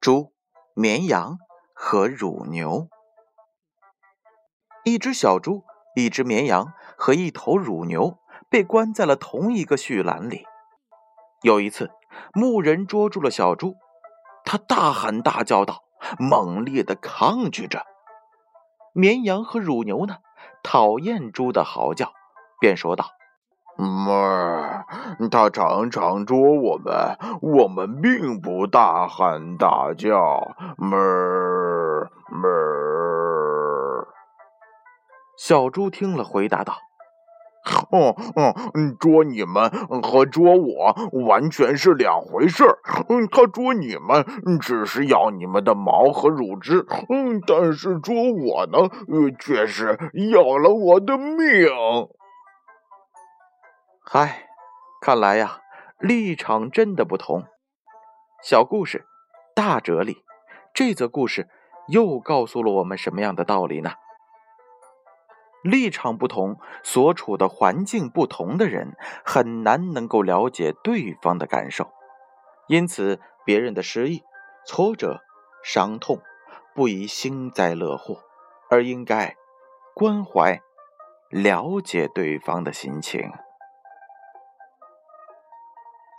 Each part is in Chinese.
猪、绵羊和乳牛。一只小猪、一只绵羊和一头乳牛被关在了同一个畜栏里。有一次，牧人捉住了小猪，他大喊大叫道，猛烈的抗拒着。绵羊和乳牛呢，讨厌猪的嚎叫，便说道。哞！他常常捉我们，我们并不大喊大叫。哞哞！小猪听了，回答道：“哦哦，捉你们和捉我完全是两回事儿。嗯，他捉你们只是要你们的毛和乳汁，嗯，但是捉我呢，却是要了我的命。”嗨，看来呀，立场真的不同。小故事，大哲理。这则故事又告诉了我们什么样的道理呢？立场不同，所处的环境不同的人，很难能够了解对方的感受。因此，别人的失意、挫折、伤痛，不宜幸灾乐祸，而应该关怀、了解对方的心情。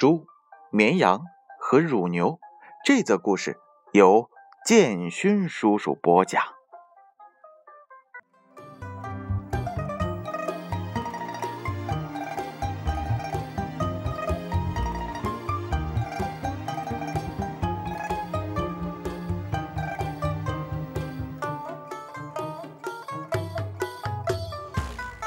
猪、绵羊和乳牛，这则故事由建勋叔叔播讲。